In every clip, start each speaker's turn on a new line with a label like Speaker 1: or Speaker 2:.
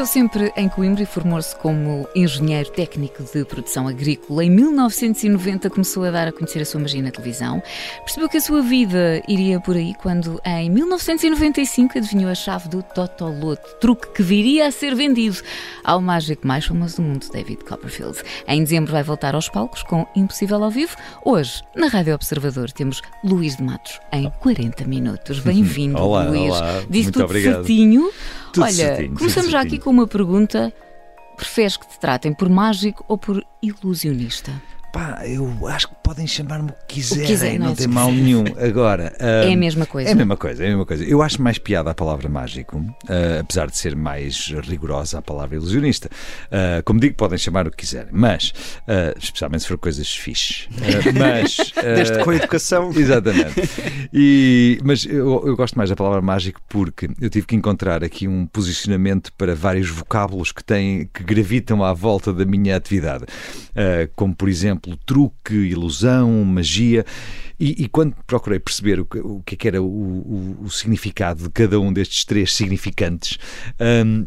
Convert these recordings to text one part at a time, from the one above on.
Speaker 1: Viveu sempre em Coimbra e formou-se como engenheiro técnico de produção agrícola. Em 1990 começou a dar a conhecer a sua magia na televisão. Percebeu que a sua vida iria por aí quando, em 1995, adivinhou a chave do Totoloto, truque que viria a ser vendido ao mágico mais famoso do mundo, David Copperfield. Em dezembro vai voltar aos palcos com Impossível ao Vivo. Hoje, na Rádio Observador, temos Luís de Matos em 40 minutos. Bem-vindo,
Speaker 2: olá,
Speaker 1: Luís.
Speaker 2: olá.
Speaker 1: Disse
Speaker 2: Muito
Speaker 1: tudo
Speaker 2: obrigado.
Speaker 1: certinho.
Speaker 2: Tudo
Speaker 1: Olha,
Speaker 2: certinho,
Speaker 1: começamos já aqui com uma pergunta. Preferes que te tratem por mágico ou por ilusionista?
Speaker 2: Pá, eu acho que podem chamar-me o que quiserem,
Speaker 1: quiser, não
Speaker 2: não,
Speaker 1: é?
Speaker 2: tem mal nenhum. Agora,
Speaker 1: É a
Speaker 2: hum,
Speaker 1: mesma coisa.
Speaker 2: É a mesma coisa, é a mesma coisa. Eu acho mais piada a palavra mágico, ah, apesar de ser mais rigorosa a palavra ilusionista. Ah, como digo, podem chamar o que quiserem, mas, ah, especialmente se for coisas fixes. Ah, mas,
Speaker 3: Desde com a educação.
Speaker 2: Exatamente. E, mas eu, eu gosto mais da palavra mágico porque eu tive que encontrar aqui um posicionamento para vários vocábulos que têm que gravitam à volta da minha atividade, como por exemplo truque, ilusão, magia. E, e quando procurei perceber o que, o que é era o, o- o significado de cada um destes três significantes, hum,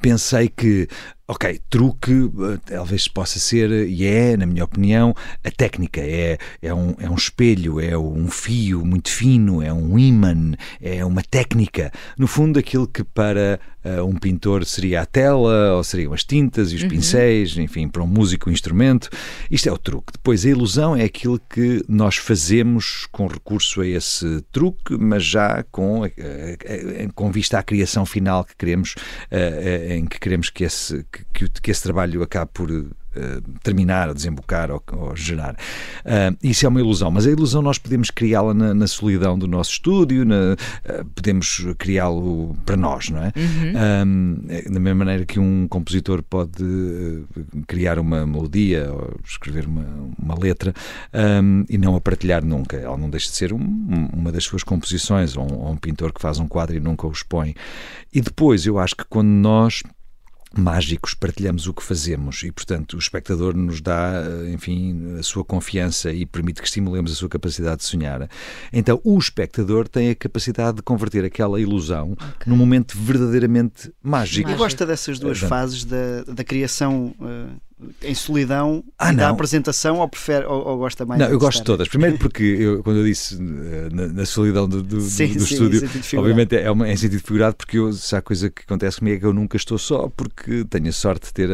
Speaker 2: pensei que, ok, truque eh, talvez possa ser, e é, na minha opinião, a técnica. É, é, um, é um espelho, é um fio muito fino, é um ímã, é uma técnica. No fundo, aquilo que para eh, um pintor seria a tela, ou seriam as tintas e os pincéis, enfim, para um músico o instrumento. Isto é o truque. Depois, a ilusão é aquilo que nós fazemos com recurso a esse truque, mas já com, eh, com vista à criação final que queremos, eh, em que queremos que esse, que- que, esse trabalho acabe por terminar, ou desembocar ou, ou gerar. Ah, isso é uma ilusão, mas a ilusão nós podemos criá-la na, na solidão do nosso estúdio, na- ah, podemos criá-lo para nós, não é? Ah, da mesma maneira que um compositor pode eh, criar uma melodia ou escrever uma, uma letra ah, e não a partilhar nunca. Ela não deixa de ser um- um- uma das suas composições, ou um, ou um pintor que faz um quadro e nunca o expõe. E depois, eu acho que quando nós mágicos, partilhamos o que fazemos e, portanto, o espectador nos dá, eh, enfim, a sua confiança e permite que estimulemos a sua capacidade de sonhar. Então, o espectador tem a capacidade de converter aquela ilusão num momento verdadeiramente mágico.
Speaker 1: Mágico.
Speaker 3: E gosta dessas duas
Speaker 2: Eh,
Speaker 3: fases da, da criação eh, em solidão
Speaker 2: Ah,
Speaker 3: da apresentação ou, prefere, ou, ou gosta mais
Speaker 2: Não, eu gosto de todas. Primeiro porque, eu, quando eu disse eh, na, na solidão do, do,
Speaker 3: Sim,
Speaker 2: do-
Speaker 3: sim,
Speaker 2: estúdio, obviamente é, uma, é em sentido figurado, porque eu, se há coisa que acontece comigo é que eu nunca estou só, porque tenho a sorte de ter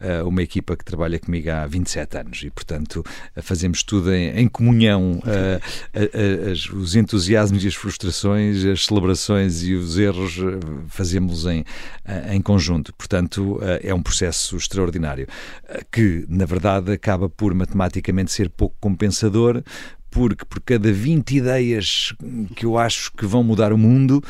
Speaker 2: a- a uma equipa que trabalha comigo há 27 anos e, portanto, eh, fazemos tudo em, em comunhão. eh, a- as- os entusiasmos e as frustrações, as celebrações e os erros, eh, fazemos em, eh, em conjunto. Portanto, eh, é um processo extraordinário eh, que, na verdade, acaba por matematicamente ser pouco compensador. Porque por cada 20 ideias que eu acho que vão mudar o mundo,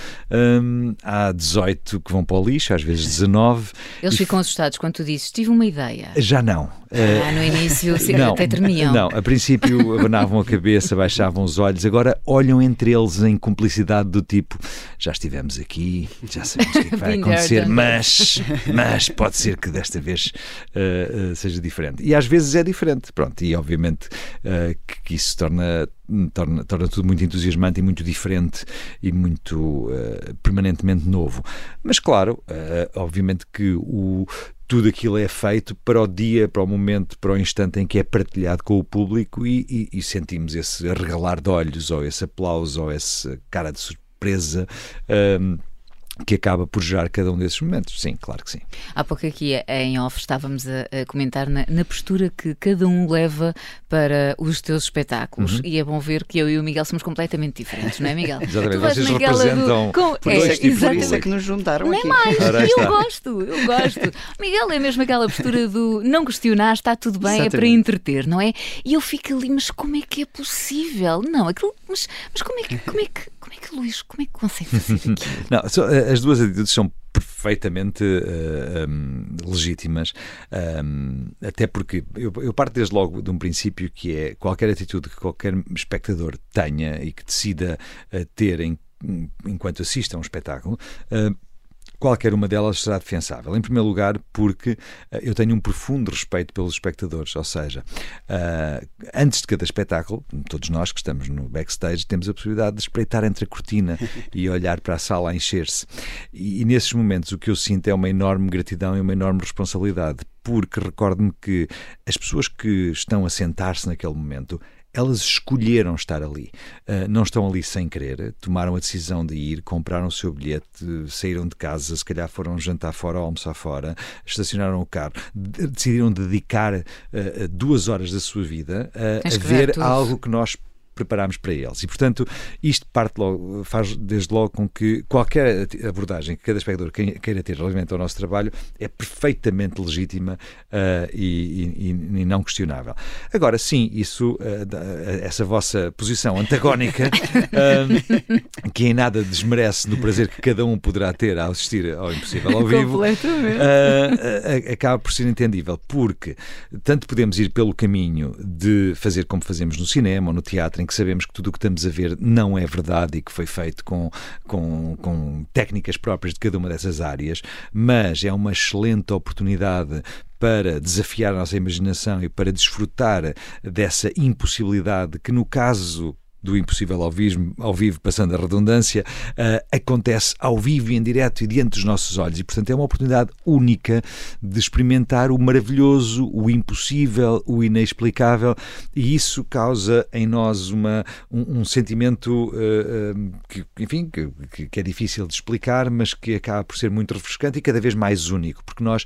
Speaker 2: hum, há 18 que vão para o lixo, às vezes 19.
Speaker 1: Eles ficam assustados quando tu dizes, tive uma ideia.
Speaker 2: Já não. Eh,
Speaker 1: Ah, no início
Speaker 2: não,
Speaker 1: até tremiam.
Speaker 2: Não, a princípio abanavam a cabeça, baixavam os olhos, agora olham entre eles em cumplicidade do tipo: já estivemos aqui, já sabemos o que, é que vai acontecer, mas, mas pode ser que desta vez eh, eh, seja diferente. E às vezes é diferente, pronto, e obviamente eh, que, que isso torna. Torna, torna tudo muito entusiasmante e muito diferente e muito eh, permanentemente novo. Mas, claro, eh, obviamente que o, tudo aquilo é feito para o dia, para o momento, para o instante em que é partilhado com o público e, e- e sentimos esse arregalar de olhos, ou esse aplauso, ou essa cara de surpresa hum, que acaba por gerar cada um desses momentos. Sim, claro que sim.
Speaker 1: Há pouco aqui em off estávamos a, a comentar na, na postura que cada um leva para os teus espetáculos
Speaker 2: Uhum.
Speaker 1: e é bom ver que eu e o Miguel somos completamente diferentes, não é, Miguel?
Speaker 2: Exatamente,
Speaker 1: Tu vais
Speaker 2: vocês
Speaker 1: naquela
Speaker 2: representam
Speaker 1: com-
Speaker 2: por
Speaker 1: é,
Speaker 2: dois tipos de
Speaker 3: Por
Speaker 1: exatamente.
Speaker 3: isso é que nos juntaram
Speaker 1: Nem
Speaker 3: aqui.
Speaker 1: mais,
Speaker 2: Ora, aí
Speaker 1: eu gosto, eu gosto. Miguel é mesmo aquela postura do não questionar, está tudo bem, é para
Speaker 3: Exatamente.
Speaker 1: entreter, não é? E eu fico ali, mas como é que é possível? Não, aquilo, mas, mas como é que, como é que, como é que Luís, como é que consegue fazer aquilo?
Speaker 2: Não, só, eh, as duas atitudes são perfeitamente uh, um, legítimas, um, até porque eu, eu, parto desde logo de um princípio que é qualquer atitude que qualquer espectador tenha e que decida uh, ter em, enquanto assiste a um espetáculo. Uh, qualquer uma delas será defensável. Em primeiro lugar, porque uh, eu tenho um profundo respeito pelos espectadores, ou seja, uh, antes de cada espetáculo, todos nós que estamos no backstage temos a possibilidade de espreitar entre a cortina e olhar para a sala a encher-se. E, e nesses momentos o que eu sinto é uma enorme gratidão e uma enorme responsabilidade, porque recordo-me que as pessoas que estão a sentar-se naquele momento elas escolheram estar ali. Uh, não estão ali sem querer, tomaram a decisão de ir, compraram o seu bilhete, saíram de casa, se calhar foram jantar fora ou almoçar fora, estacionaram o carro, decidiram dedicar uh, duas horas da sua vida uh, a ver algo que nós preparamos para eles. E, portanto, isto parte logo, faz desde logo com que qualquer abordagem que cada espectador queira ter relativamente ao nosso trabalho é perfeitamente legítima uh, e, e, e, não questionável. Agora, sim, isso, uh, essa vossa posição antagónica, uh, que em nada desmerece no prazer que cada um poderá ter ao assistir ao Impossível ao vivo, acaba por ser entendível, porque tanto podemos ir pelo caminho de fazer como fazemos no cinema ou no teatro, em que sabemos que tudo o que estamos a ver não é verdade e que foi feito com, com, com técnicas próprias de cada uma dessas áreas, mas é uma excelente oportunidade para desafiar a nossa imaginação e para desfrutar dessa impossibilidade que, no caso do impossível ao vivo, ao vivo passando a redundância, uh, acontece ao vivo e em direto e diante dos nossos olhos. E, portanto, é uma oportunidade única de experimentar o maravilhoso, o impossível, o inexplicável, e isso causa em nós uma, um, um sentimento uh, que, enfim, que, que é difícil de explicar, mas que acaba por ser muito refrescante e cada vez mais único, porque nós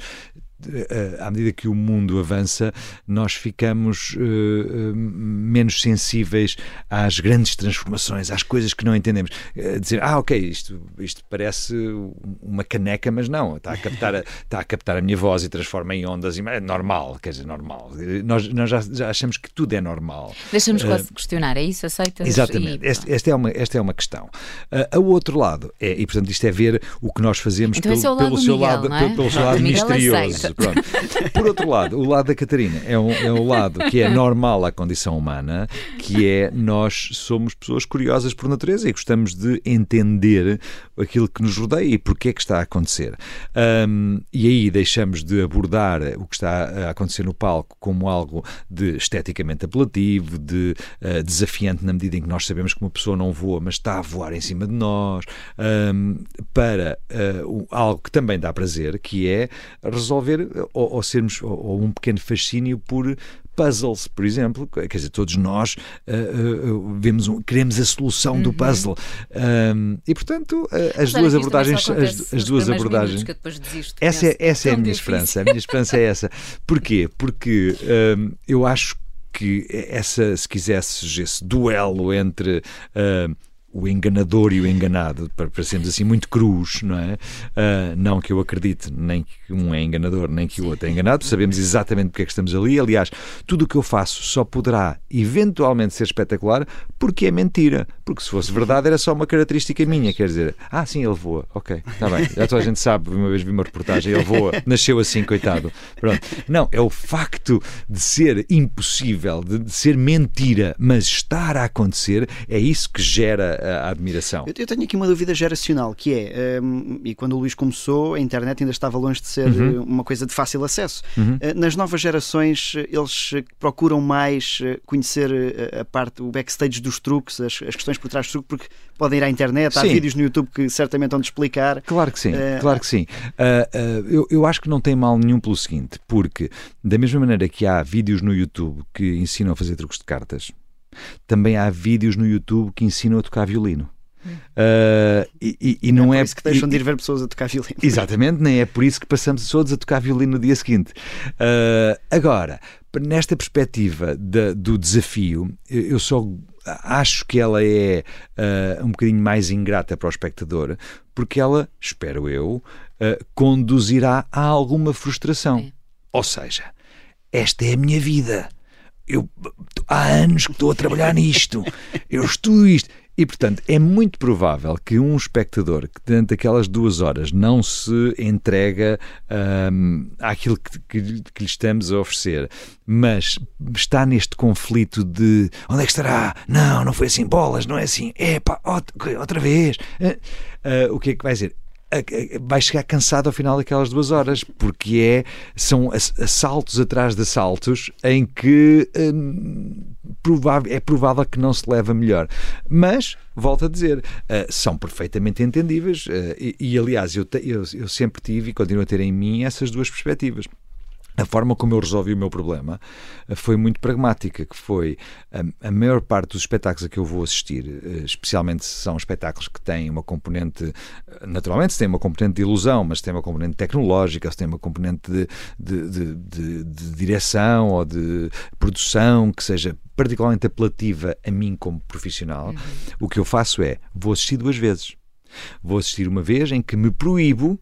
Speaker 2: à medida que o mundo avança, nós ficamos uh, menos sensíveis às grandes transformações, às coisas que não entendemos. Uh, dizer, ah, ok, isto, isto parece uma caneca, mas não, está a captar a, está a, captar a minha voz e transforma em ondas. É normal, quer dizer, normal. Nós, nós já, já achamos que tudo é normal.
Speaker 1: Deixamos quase uh, questionar, é isso? Aceitas?
Speaker 2: Exatamente. E... Esta, esta, é uma, esta é uma questão. Uh, o outro lado, é, e portanto isto é ver o que nós fazemos
Speaker 1: então
Speaker 2: pelo,
Speaker 1: é pelo,
Speaker 2: seu lado,
Speaker 1: é?
Speaker 2: pelo, pelo seu lado misterioso. Pronto. Por outro lado, o lado da Catarina é um, é um lado que é normal à condição humana, que é nós somos pessoas curiosas por natureza e gostamos de entender aquilo que nos rodeia e porque é que está a acontecer. Um, e aí deixamos de abordar o que está a acontecer no palco como algo de esteticamente apelativo, de uh, desafiante na medida em que nós sabemos que uma pessoa não voa, mas está a voar em cima de nós, um, para uh, algo que também dá prazer, que é resolver ou, ou sermos ou, ou um pequeno fascínio por puzzles, por exemplo. Quer dizer, todos nós uh, uh, vemos um, queremos a solução uhum. do puzzle. Um, e, portanto, uh, as duas abordagens. As, as duas abordagens.
Speaker 1: Desisto,
Speaker 2: essa é, essa é a minha difícil. esperança. A minha esperança é essa. Porquê? Porque um, eu acho que essa, se quisesses, esse duelo entre. Uh, o enganador e o enganado, para, sermos assim muito crus, não é? Uh, não que eu acredite nem que um é enganador, nem que o outro é enganado, sabemos exatamente porque é que estamos ali. Aliás, tudo o que eu faço só poderá eventualmente ser espetacular porque é mentira. Porque se fosse verdade era só uma característica minha, quer dizer, ah, sim, ele voa, ok, está bem, já toda a gente sabe, uma vez vi uma reportagem, ele voa, nasceu assim, coitado. Pronto. Não, é o facto de ser impossível, de, de ser mentira, mas estar a acontecer, é isso que gera a admiração.
Speaker 3: Eu, eu, tenho aqui uma dúvida geracional, que é, um, e quando o Luís começou, a internet ainda estava longe de ser uhum. Eh, uma coisa de fácil acesso. Uhum. Uh, nas novas gerações, eles procuram mais conhecer a parte, o backstage dos truques, as, as questões por trás do truque, porque podem ir à internet, há sim. vídeos no YouTube que certamente vão explicar.
Speaker 2: Claro que sim, uh, claro que sim. Uh, eu, eu acho que não tem mal nenhum pelo seguinte, porque da mesma maneira que há vídeos no YouTube que ensinam a fazer truques de cartas, também há vídeos no YouTube que ensinam a tocar violino. Uh, e, e, e, não é,
Speaker 3: por isso que deixam de ir ver pessoas a tocar violino.
Speaker 2: Exatamente, nem é por isso que passamos todos a tocar violino no dia seguinte. Uh, agora, nesta perspectiva de, do desafio, eu só acho que ela é uh, um bocadinho mais ingrata para o espectador, porque ela, espero eu, conduzirá a alguma frustração. Sim. Ou seja, esta é a minha vida eu há anos que estou a trabalhar nisto, eu estudo isto, E, portanto, é muito provável que um espectador que durante aquelas duas horas não se entrega um, àquilo que, que, que lhe estamos a oferecer, mas está neste conflito de onde é que estará? Não, não foi assim, bolas, não é assim, epá, outra vez. Uh, uh, o que é que vai dizer? Vai chegar cansado ao final daquelas duas horas, porque é, são assaltos atrás de assaltos em que hum, provável, é provável que não se leva melhor. Mas, volto a dizer, uh, são perfeitamente entendíveis uh, e, e, aliás, eu, te, eu, eu sempre tive e continuo a ter em mim essas duas perspectivas. A forma como eu resolvi o meu problema eh, foi muito pragmática, que foi a, a maior parte dos espetáculos a que eu vou assistir, eh, especialmente se são espetáculos que têm uma componente, eh, naturalmente se tem uma componente de ilusão, mas se tem uma componente tecnológica, se tem uma componente de, de, de, de, de direção ou de produção que seja particularmente apelativa a mim como profissional, uhum. o que eu faço é, vou assistir duas vezes. Vou assistir uma vez em que me proíbo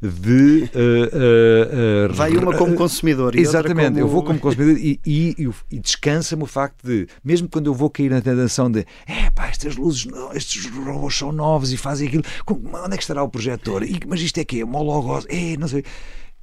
Speaker 2: de. Uh,
Speaker 3: uh, Vai uma como consumidor.
Speaker 2: exatamente,
Speaker 3: como...
Speaker 2: eu vou como consumidor e, e, e descansa-me o facto de, mesmo quando eu vou cair na tentação de é pá, estas luzes, estes robôs são novos e fazem aquilo, onde é que estará o projetor? E, mas isto é que é uma é, não sei.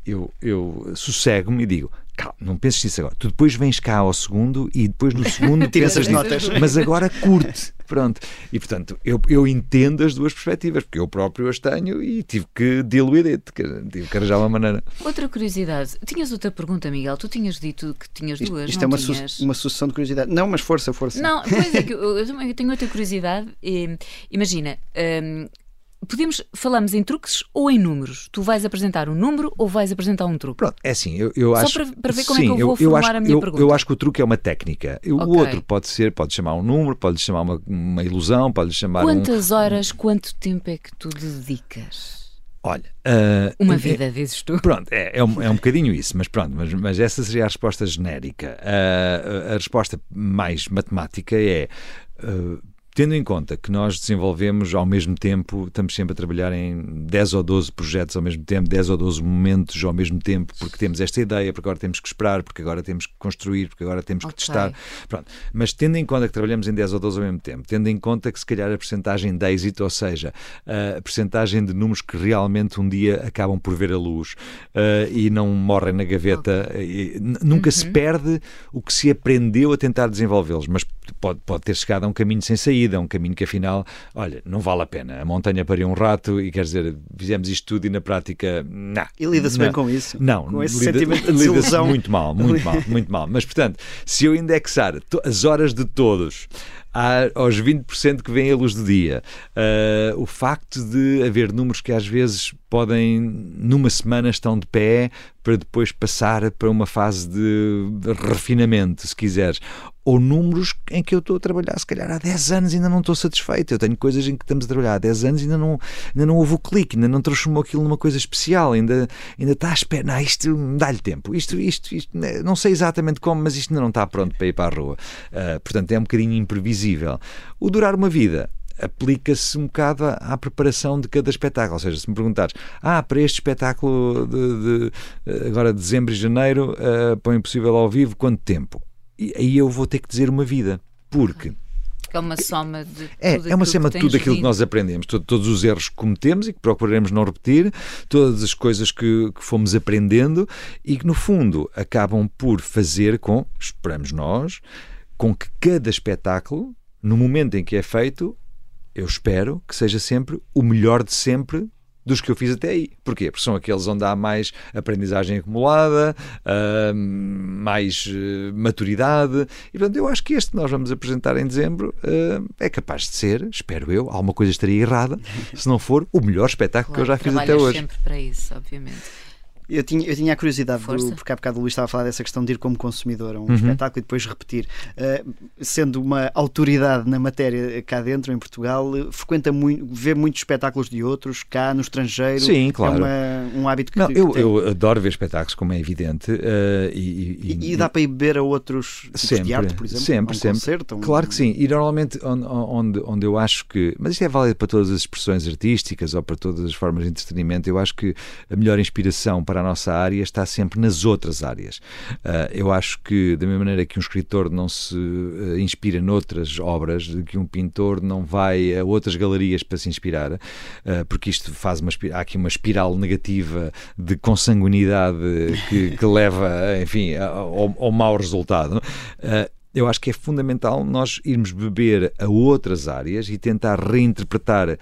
Speaker 2: Eu, eu sossego-me e digo: calma, não penses nisso agora. Tu depois vens cá ao segundo e depois no segundo pensas notas. Mas agora curte. Pronto. E portanto, eu, eu entendo as duas perspectivas, porque eu próprio as tenho e tive que diluir it, tive que arranjar uma maneira.
Speaker 1: Outra curiosidade. Tinhas outra pergunta, Miguel? Tu tinhas dito que tinhas duas.
Speaker 3: Isto, é uma, su uma sucessão de curiosidade. Não, mas força, força.
Speaker 1: Não, pois é que eu, eu tenho outra curiosidade. Imagina. Hum, podemos falamos em truques ou em números? Tu vais apresentar um número ou vais apresentar um truque?
Speaker 2: Pronto, é assim, eu, eu
Speaker 1: Só
Speaker 2: acho.
Speaker 1: Só para, para ver como sim, é que eu vou eu, formular
Speaker 2: acho,
Speaker 1: a minha
Speaker 2: eu,
Speaker 1: pergunta.
Speaker 2: Eu acho que o truque é uma técnica. Okay. O outro pode ser, pode chamar um número, pode chamar uma, uma ilusão, pode chamar
Speaker 1: Quantas
Speaker 2: um...
Speaker 1: horas, quanto tempo é que tu dedicas?
Speaker 2: Olha. Uh,
Speaker 1: uma vida, é, dizes tu.
Speaker 2: Pronto, é, é, um, é um bocadinho isso, mas pronto, mas, mas essa seria a resposta genérica. Uh, a resposta mais matemática é. Uh, Tendo em conta que nós desenvolvemos ao mesmo tempo, estamos sempre a trabalhar em 10 ou 12 projetos ao mesmo tempo, 10 ou 12 momentos ao mesmo tempo, porque temos esta ideia, porque agora temos que esperar, porque agora temos que construir, porque agora temos que okay. testar. Pronto. Mas tendo em conta que trabalhamos em 10 ou 12 ao mesmo tempo, tendo em conta que se calhar a percentagem de êxito, ou seja, a percentagem de números que realmente um dia acabam por ver a luz uh, e não morrem na gaveta, okay. nunca uhum. se perde o que se aprendeu a tentar desenvolvê-los, mas pode, pode ter chegado a um caminho sem saída, a um caminho que afinal, olha, não vale a pena. A montanha pariu um rato e quer dizer, fizemos isto tudo e na prática, não.
Speaker 3: E lida-se bem com isso?
Speaker 2: Não,
Speaker 3: com esse
Speaker 2: lida,
Speaker 3: sentimento de
Speaker 2: lida-se muito mal, muito mal, muito mal. Mas portanto, se eu indexar as horas de todos aos 20% que vêm à luz do dia. Uh, o facto de haver números que às vezes podem, numa semana, estão de pé para depois passar para uma fase de refinamento, se quiseres. Ou números em que eu estou a trabalhar, se calhar há 10 anos ainda não estou satisfeito. Eu tenho coisas em que estamos a trabalhar há 10 anos ainda não, ainda não houve o clique, ainda não transformou aquilo numa coisa especial, ainda, ainda está à espera. Não, isto dá-lhe tempo. Isto, isto, isto, né, não sei exatamente como, mas isto ainda não está pronto para ir para a rua. Uh, portanto, é um bocadinho imprevisível. O durar uma vida aplica-se um bocado à, preparação de cada espetáculo. Ou seja, se me perguntares, ah, para este espetáculo de, de agora de dezembro e janeiro, uh, para o Impossível ao vivo, quanto tempo? E aí eu vou ter que dizer uma vida. Porque
Speaker 1: é uma soma de
Speaker 2: é,
Speaker 1: tudo
Speaker 2: é uma soma de tudo aquilo que nós aprendemos, todo, todos os erros que cometemos e que procuraremos não repetir, todas as coisas que, que, fomos aprendendo e que, no fundo, acabam por fazer com, esperamos nós, com que cada espetáculo, no momento em que é feito, eu espero que seja sempre o melhor de sempre dos que eu fiz até aí. Porquê? Porque são aqueles onde há mais aprendizagem acumulada, uh, mais uh, maturidade. E, portanto, eu acho que este que nós vamos apresentar em dezembro uh, é capaz de ser, espero eu, alguma coisa estaria errada, se não for o melhor espetáculo claro, que eu já fiz até hoje.
Speaker 1: sempre para isso, obviamente.
Speaker 3: Eu tinha, eu tinha a curiosidade, do, porque há bocado o Luís estava a falar dessa questão de ir como consumidor a um uhum. espetáculo e depois repetir. Uh, sendo uma autoridade na matéria cá dentro, em Portugal, frequenta muito, vê muitos espetáculos de outros, cá no estrangeiro.
Speaker 2: Sim, claro.
Speaker 3: É uma, um hábito que,
Speaker 2: Não,
Speaker 3: que
Speaker 2: eu, eu, adoro ver espetáculos, como é evidente. Uh,
Speaker 3: e, e, e, dá para ir beber a outros
Speaker 2: sempre,
Speaker 3: de arte, por exemplo?
Speaker 2: Sempre,
Speaker 3: um
Speaker 2: sempre.
Speaker 3: Concerto, um...
Speaker 2: Claro que sim. E normalmente onde, onde, onde eu acho que. Mas isto é válido para todas as expressões artísticas ou para todas as formas de entretenimento. Eu acho que a melhor inspiração para para a nossa área está sempre nas outras áreas. Uh, eu acho que, da mesma maneira que um escritor não se uh, inspira noutras obras, que um pintor não vai a outras galerias para se inspirar, uh, porque isto faz uma, há aqui uma espiral negativa de consanguinidade que, que leva, enfim, ao, ao mau resultado eu acho que é fundamental nós irmos beber a outras áreas e tentar reinterpretar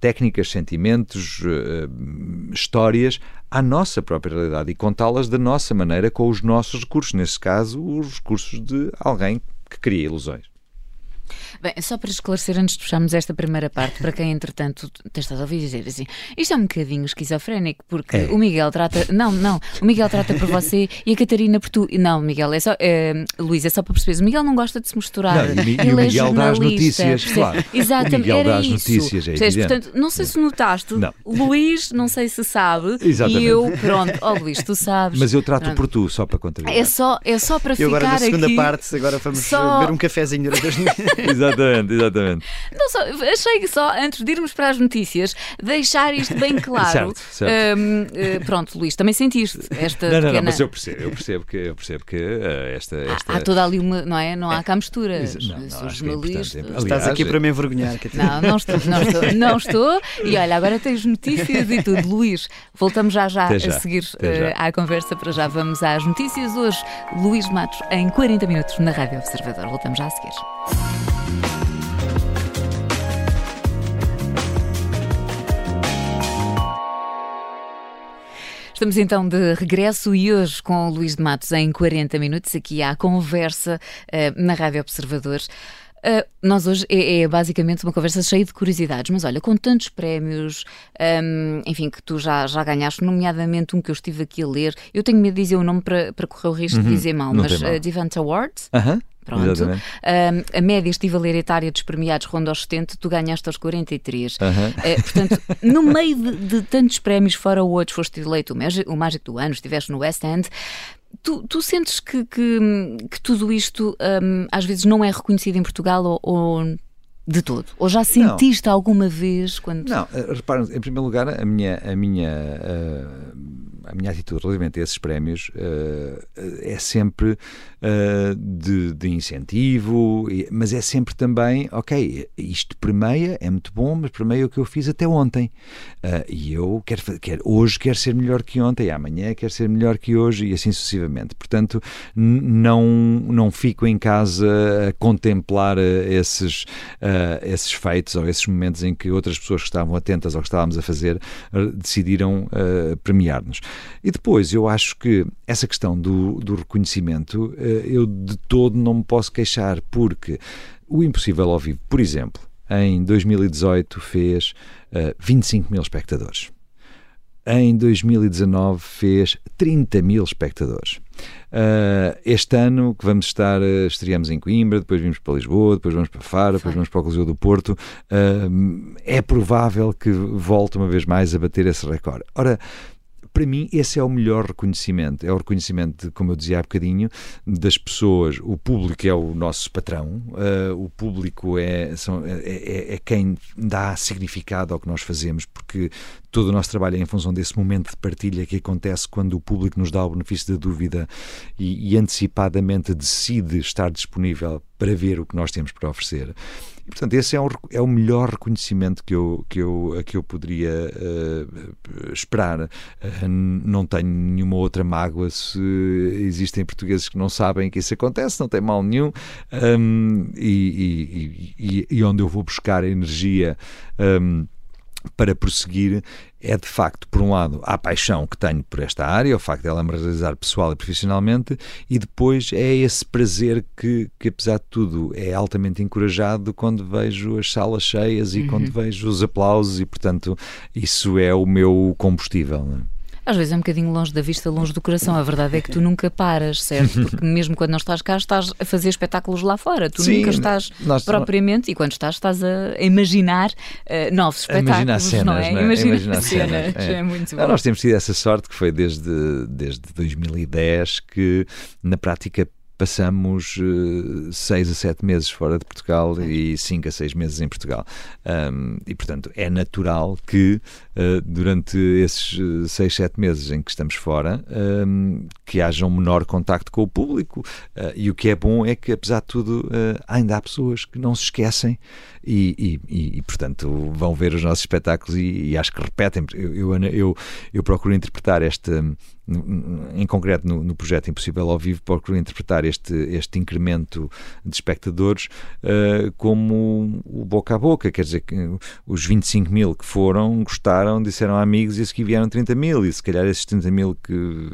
Speaker 2: técnicas, sentimentos, uh, histórias à nossa própria realidade e contá-las da nossa maneira com os nossos recursos, nesse caso, os recursos de alguém que cria ilusões.
Speaker 1: Bem, só para esclarecer, antes de fecharmos esta primeira parte, para quem entretanto tem estado a ouvir dizer assim, isto é um bocadinho esquizofrénico, porque é. o Miguel trata. Não, não, o Miguel trata por você e a Catarina por tu. Não, Miguel, é só. É, Luís, é só para perceber. O Miguel não gosta de se misturar.
Speaker 2: Não, e, e o é Miguel é dá as notícias, claro.
Speaker 1: Exatamente, o
Speaker 2: Miguel
Speaker 1: era
Speaker 2: dá as
Speaker 1: isso.
Speaker 2: notícias, é evidente.
Speaker 1: Portanto, não sei se notaste,
Speaker 2: não.
Speaker 1: Luís, não sei se sabe,
Speaker 2: Exatamente.
Speaker 1: e eu, pronto, ó oh, Luís, tu sabes.
Speaker 2: Mas eu trato
Speaker 1: pronto.
Speaker 2: por tu, só para contrariar.
Speaker 1: É só, é só para
Speaker 3: e
Speaker 1: ficar
Speaker 3: agora, na segunda
Speaker 1: aqui,
Speaker 3: parte, agora vamos
Speaker 1: só...
Speaker 3: beber um cafezinho das
Speaker 2: Exatamente, exatamente.
Speaker 1: Não, só, achei que só, antes de irmos para as notícias, deixar isto bem claro.
Speaker 2: certo, certo.
Speaker 1: Um, eh, pronto, Luís, também sentiste esta
Speaker 2: não, não,
Speaker 1: pequena...
Speaker 2: não, mas eu percebo, eu percebo que, eu percebo que uh, esta, esta...
Speaker 1: Há, toda ali uma, não é? Não há cá mistura.
Speaker 2: Não, não,
Speaker 1: Os jornalistas...
Speaker 2: É
Speaker 3: Aliás, Estás aqui para me envergonhar,
Speaker 1: Catarina. Não, não estou, não estou, não estou. E olha, agora tens notícias e tudo. Luís, voltamos já já,
Speaker 2: já
Speaker 1: a seguir
Speaker 2: uh,
Speaker 1: à conversa, para já vamos às notícias. Hoje, Luís Matos, em 40 minutos, na Rádio Observador. Voltamos já a seguir. Estamos então de regresso e hoje com o Luís de Matos em 40 minutos, aqui à conversa uh, na Rádio Observadores. Uh, nós hoje é, é, basicamente uma conversa cheia de curiosidades, mas olha, com tantos prémios, um, enfim, que tu já, já ganhaste, nomeadamente um que eu estive aqui a ler, eu tenho medo de dizer o nome para, para correr o risco
Speaker 2: uhum,
Speaker 1: de dizer mal, mas
Speaker 2: mal.
Speaker 1: Uh, Divant Awards.
Speaker 2: Uhum.
Speaker 1: Pronto. Um, a média estival etária dos premiados ronda aos 70, tu ganhaste aos 43.
Speaker 2: Uhum.
Speaker 1: Uh, portanto, no meio de, de, tantos prémios, fora outros, foste eleito o, o Mágico do Ano, estiveste no West End. Tu, tu sentes que, que, que, tudo isto um, às vezes não é reconhecido em Portugal ou, ou de todo? Ou já sentiste
Speaker 2: não.
Speaker 1: alguma vez quando.
Speaker 2: Não, eh, reparem, em primeiro lugar, a minha, a minha uh a minha atitude relativamente a esses prémios uh, é sempre uh, de, de, incentivo, mas é sempre também, ok, isto permeia, é muito bom, mas permeia o que eu fiz até ontem. Uh, e eu quero, quero, hoje quero ser melhor que ontem, amanhã quero ser melhor que hoje e assim sucessivamente. Portanto, não, não fico em casa a contemplar esses, esses feitos ou esses momentos em que outras pessoas que estavam atentas ao que estávamos a fazer decidiram premiar-nos. E depois, eu acho que essa questão do, do reconhecimento, eh, eu de todo não me posso queixar, porque o Impossível ao Vivo, por exemplo, em 2018 fez uh, 25 mil espectadores. Em 2019 fez 30 mil espectadores. Uh, este ano que vamos estar, uh, estreamos em Coimbra, depois vimos para Lisboa, depois vamos para Faro, depois vamos para o Coliseu do Porto. Uh, é provável que volte uma vez mais a bater esse recorde. Ora, para mim, esse é o melhor reconhecimento. É o reconhecimento, como eu dizia há bocadinho, das pessoas. O público é o nosso patrão, uh, o público é, são, é, é, é, quem dá significado ao que nós fazemos, porque todo o nosso trabalho é em função desse momento de partilha que acontece quando o público nos dá o benefício da dúvida e, e antecipadamente decide estar disponível para ver o que nós temos para oferecer. E, portanto, esse é, um, é o melhor reconhecimento que eu, que eu, que eu poderia uh, esperar. Uh, não tenho nenhuma outra mágoa se existem portugueses que não sabem que isso acontece, não tem mal nenhum. Um, e, e, e, onde eu vou buscar energia. Um, para prosseguir é de facto, por um lado, a paixão que tenho por esta área, o facto dela me realizar pessoal e profissionalmente, e depois é esse prazer que, que apesar de tudo, é altamente encorajado quando vejo as salas cheias e uhum. quando vejo os aplausos, e portanto, isso é o meu combustível. É?
Speaker 1: Às vezes é um bocadinho longe da vista, longe do coração. A verdade é que tu nunca paras, certo? Porque mesmo quando não estás cá, estás a fazer espetáculos lá fora. Tu
Speaker 2: Sim,
Speaker 1: nunca estás nós, propriamente, e quando estás, estás a imaginar uh, novos espetáculos.
Speaker 2: Imaginar cenas,
Speaker 1: não é?
Speaker 2: Não é?
Speaker 1: Imaginar,
Speaker 2: imaginar
Speaker 1: cenas. cenas. É. é. muito bom.
Speaker 2: nós temos tido essa sorte que foi desde, desde 2010 que, na prática, passamos uh, seis a sete meses fora de Portugal e cinco a seis meses em Portugal. Um, e, portanto, é natural que durante esses 6, 7 meses em que estamos fora, um, que haja um menor contacto com o público. Uh, e o que é bom é que, apesar de tudo, ainda há pessoas que não se esquecem e, e, e, portanto, vão ver os nossos espetáculos e, e acho que repetem. Eu, eu, eu, eu procuro interpretar esta em concreto no, no, projeto Impossível ao Vivo, procuro interpretar este, este incremento de espectadores uh, como o boca a boca, quer dizer que os 25 mil que foram gostaram, disseram a amigos e que vieram 30 mil, e se calhar esses 30 mil que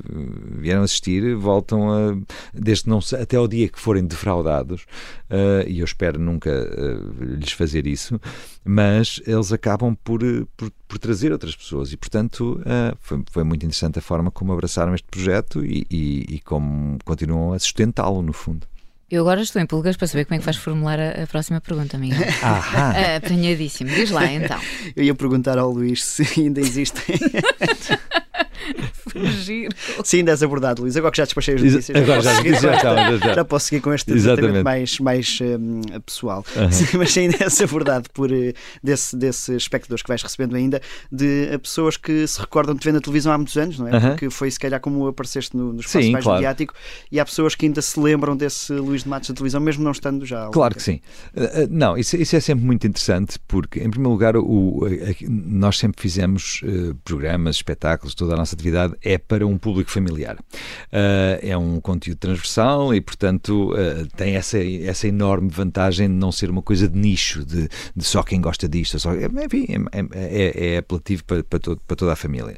Speaker 2: vieram assistir voltam a, desde não até o dia que forem defraudados, uh, e eu espero nunca uh, lhes fazer isso, mas eles acabam por, por, por trazer outras pessoas e, portanto, uh, foi, foi, muito interessante a forma como abraçaram este projeto e, e, e como continuam a sustentá-lo, no fundo.
Speaker 1: Eu agora estou em pulgas para saber como é que vais formular a, a próxima pergunta, amiga.
Speaker 2: Ah,
Speaker 1: Aprenhadíssimo. Diz lá, então.
Speaker 3: Eu ia perguntar ao Luís se ainda existem
Speaker 1: Fugir.
Speaker 3: Sim, ainda és abordado, Luís. Agora que já despachei as notícias,
Speaker 2: agora já, já, já, já,
Speaker 3: já, já, posso seguir com este tratamento mais, mais um, pessoal. Sim, mas ainda és abordado por uh, desse, desses espectadores que vais recebendo ainda, de uh, pessoas que se recordam de te ver na televisão há muitos anos, não é? Porque foi se calhar como apareceste no, no espaço Sim, mais claro. mediático e há pessoas que ainda se lembram desse Luís de Matos na televisão, mesmo não estando já.
Speaker 2: Claro que sim. Uh, não, isso, isso, é sempre muito interessante porque, em primeiro lugar, o, nós sempre fizemos programas, espetáculos, toda a nossa atividade é para um público familiar. Uh, é um conteúdo transversal e, portanto, uh, tem essa, essa enorme vantagem de não ser uma coisa de nicho, de, de só quem gosta disto. Só, enfim, é, é, é, é apelativo para, para, todo, para, toda a família.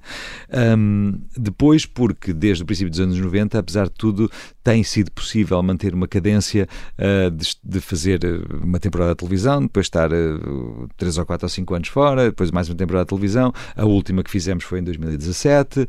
Speaker 2: Um, depois, porque desde o princípio dos anos 90, apesar de tudo, tem sido possível manter uma cadência uh, de, de, fazer uma temporada de televisão, depois estar uh, 3 ou 4 ou 5 anos fora, depois mais uma temporada de televisão. A última que fizemos foi em 2017.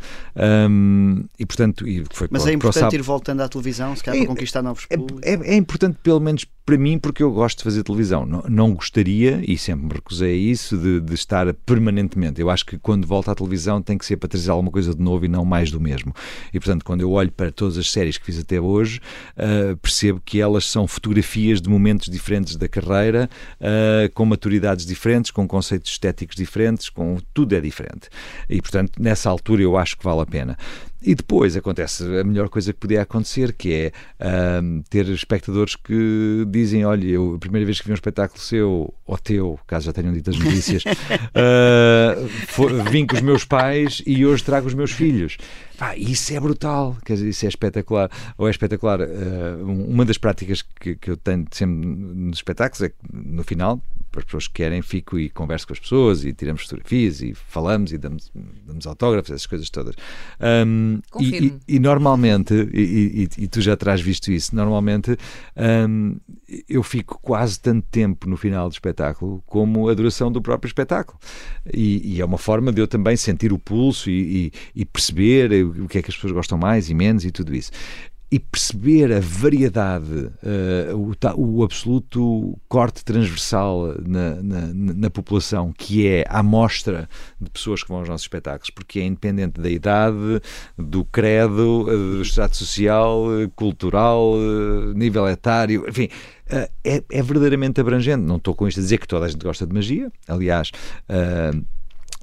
Speaker 2: Um, e, portanto, e foi
Speaker 3: Mas
Speaker 2: para,
Speaker 3: é importante ir voltando à televisão, se calhar, é, para conquistar novos
Speaker 2: é? É, é, importante, pelo menos para mim, porque eu gosto de fazer televisão. Não, não gostaria, e sempre me recusei a isso, de, de, estar permanentemente. Eu acho que quando volto à televisão tem que ser para trazer alguma coisa de novo e não mais do mesmo. E, portanto, quando eu olho para todas as séries que fiz até hoje, uh, percebo que elas são fotografias de momentos diferentes da carreira, uh, com maturidades diferentes, com conceitos estéticos diferentes, com tudo é diferente. E, portanto, nessa altura eu acho que vale a pena. E depois acontece a melhor coisa que podia acontecer, que é um, ter espectadores que dizem: Olha, eu, a primeira vez que vi um espetáculo seu, ou teu, caso já tenham dito as notícias, uh, for, vim com os meus pais e hoje trago os meus filhos. Pá, isso é brutal, quer dizer, isso é espetacular. Ou é espetacular. Uh, uma das práticas que, que eu tenho sempre nos espetáculos é que no final, para as pessoas que querem, fico e converso com as pessoas e tiramos fotografias e falamos e damos, damos autógrafos, essas coisas todas. Um, e, e, e, normalmente, e, e, tu já terás visto isso, normalmente um, eu fico quase tanto tempo no final do espetáculo como a duração do próprio espetáculo. E, é uma forma de eu também sentir o pulso e, perceber o que é que as pessoas gostam mais e menos e tudo isso e perceber a variedade, uh, o, o, absoluto corte transversal na, na, na, população, que é a amostra de pessoas que vão aos nossos espetáculos, porque é independente da idade, do credo, uh, do estado social, uh, cultural, nível etário, enfim. É, é, verdadeiramente abrangente. Não estou com isto a dizer que toda a gente gosta de magia. Aliás,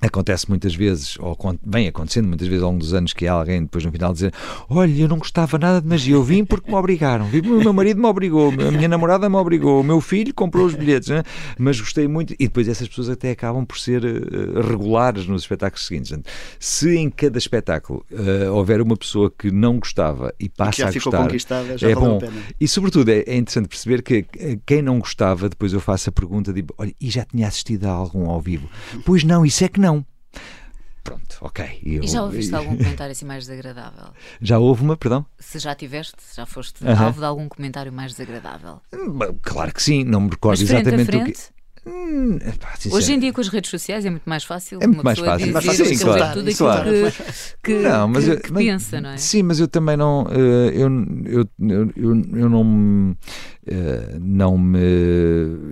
Speaker 2: Acontece muitas vezes, ou vem acontecendo muitas vezes ao longo dos anos, que há alguém depois no final dizer: Olha, eu não gostava nada de magia, eu vim porque me obrigaram, o meu marido me obrigou, a minha namorada me obrigou, o meu filho comprou os bilhetes, né? mas gostei muito. E depois essas pessoas até acabam por ser uh, regulares nos espetáculos seguintes. Se em cada espetáculo uh, houver uma pessoa que não gostava e passa e
Speaker 3: a
Speaker 2: gostar,
Speaker 3: já
Speaker 2: é bom. E sobretudo é, é, interessante perceber que eh, quem não gostava, depois eu faço a pergunta de: Olha, e já tinha assistido a algum ao vivo? Pois não, isso é que não. Pronto, ok.
Speaker 1: Eu, e já ouviste algum comentário assim mais desagradável?
Speaker 2: Já houve uma, perdão?
Speaker 1: Se já tiveste, já foste uh -huh. alvo de algum comentário mais desagradável?
Speaker 2: Claro que sim, não me recordo
Speaker 1: Mas
Speaker 2: exatamente
Speaker 1: frente
Speaker 2: o que.
Speaker 1: Hum, pá, Hoje em dia com as redes sociais é muito mais fácil
Speaker 2: é muito mais fácil.
Speaker 1: Dizer,
Speaker 2: sim, sim, claro,
Speaker 1: tudo aquilo
Speaker 2: claro.
Speaker 1: que, que, não, mas que, eu, que mas, pensa, não é?
Speaker 2: Sim, mas eu também não eu, eu, eu, eu não não me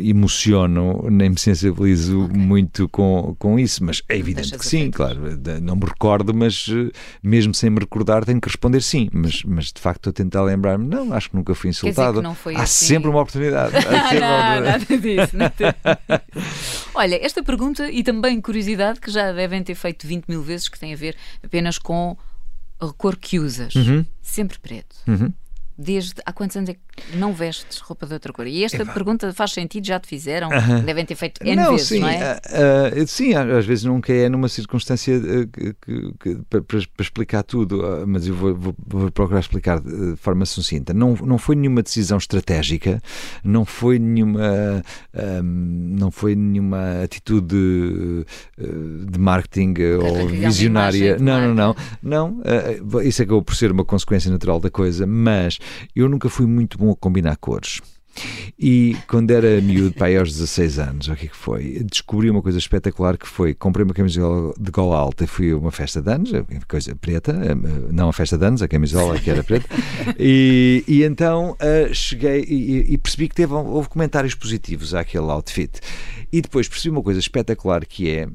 Speaker 2: emociono nem me sensibilizo okay. muito com, com isso, mas é evidente que sim, claro. Não me recordo, mas mesmo sem me recordar, tenho que responder sim. Mas, mas de facto, estou a tentar lembrar-me, não, acho que nunca fui insultado. Há
Speaker 1: assim...
Speaker 2: sempre uma oportunidade. Há
Speaker 1: sempre não, uma oportunidade. nada disso. Nada. Olha, esta pergunta e também curiosidade que já devem ter feito 20 mil vezes, que tem a ver apenas com a cor que usas. Uhum. Sempre preto. Uhum desde há quantos anos é que não vestes roupa de outra cor? E esta pergunta faz sentido, já te fizeram, uh -huh. devem ter feito N não, vezes,
Speaker 2: sim,
Speaker 1: não
Speaker 2: é? Uh, uh, sim, às vezes nunca é numa circunstância para, explicar tudo, mas eu vou, vou, vou, procurar explicar de forma sucinta. Não, não foi nenhuma decisão estratégica, não foi nenhuma, não foi nenhuma atitude de marketing ou visionária. Não, não, não, não. Isso acabou por ser uma consequência natural da coisa, mas eu nunca fui muito bom a combinar cores. E quando era miúdo, pai, aos 16 anos, o que é que foi? Descobri uma coisa espetacular que foi: comprei uma camisola de gola alta e fui a uma festa de anos, coisa preta, não a festa de anos, a camisola que era preta, e, e então uh, cheguei e, e, percebi que teve, houve comentários positivos àquele outfit. E depois percebi uma coisa espetacular que é.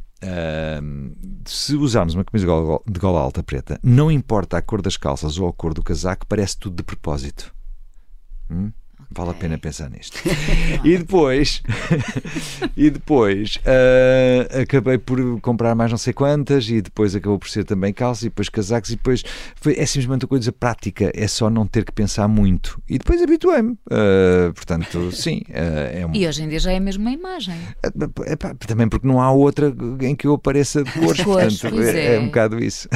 Speaker 2: Se usarmos uma camisa de gola alta preta, não importa a cor das calças ou a cor do casaco, parece tudo de propósito. Hum? Vale a pena pensar nisto. e depois, e depois uh, acabei por comprar mais não sei quantas, e depois acabou por ser também calças, e depois casacos, e depois foi, é simplesmente uma coisa prática, é só não ter que pensar muito. E depois habituei-me. Uh, portanto, sim. Uh,
Speaker 1: é um... E hoje em dia já é mesmo uma imagem.
Speaker 2: Também porque não há outra em que eu apareça de cores, portanto, é, é. é um bocado isso.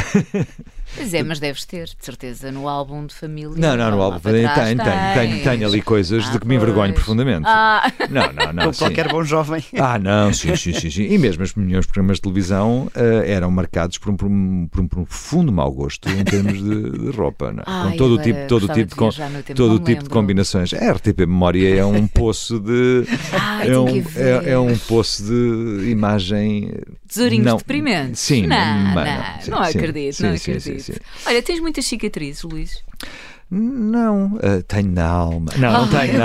Speaker 1: Pois é, mas deves ter, de certeza, no álbum de família.
Speaker 2: Não, não, no álbum de família tenho, tenho, tenho, tenho, ali coisas ah, de que me envergonho profundamente. Ah. Não, não, não.
Speaker 3: Como qualquer bom jovem.
Speaker 2: Ah, não, sim, sim, sim. sim. E mesmo os meus programas de televisão uh, eram marcados por um, por, um, por um, profundo mau gosto em termos de, de roupa. Não? É? Ai, com todo o tipo, todo o tipo, de, todo tipo de combinações. A RTP Memória é um poço de.
Speaker 1: Ai, é, um,
Speaker 2: é, é, um poço de imagem.
Speaker 1: Tesourinhos não, deprimentes.
Speaker 2: Sim,
Speaker 1: não, não, não, não, sim, não acredito, sim, não acredito. Sim, Olha, tens muitas cicatrizes, Luís?
Speaker 2: Não, uh, tenho na alma. Não, não tenho.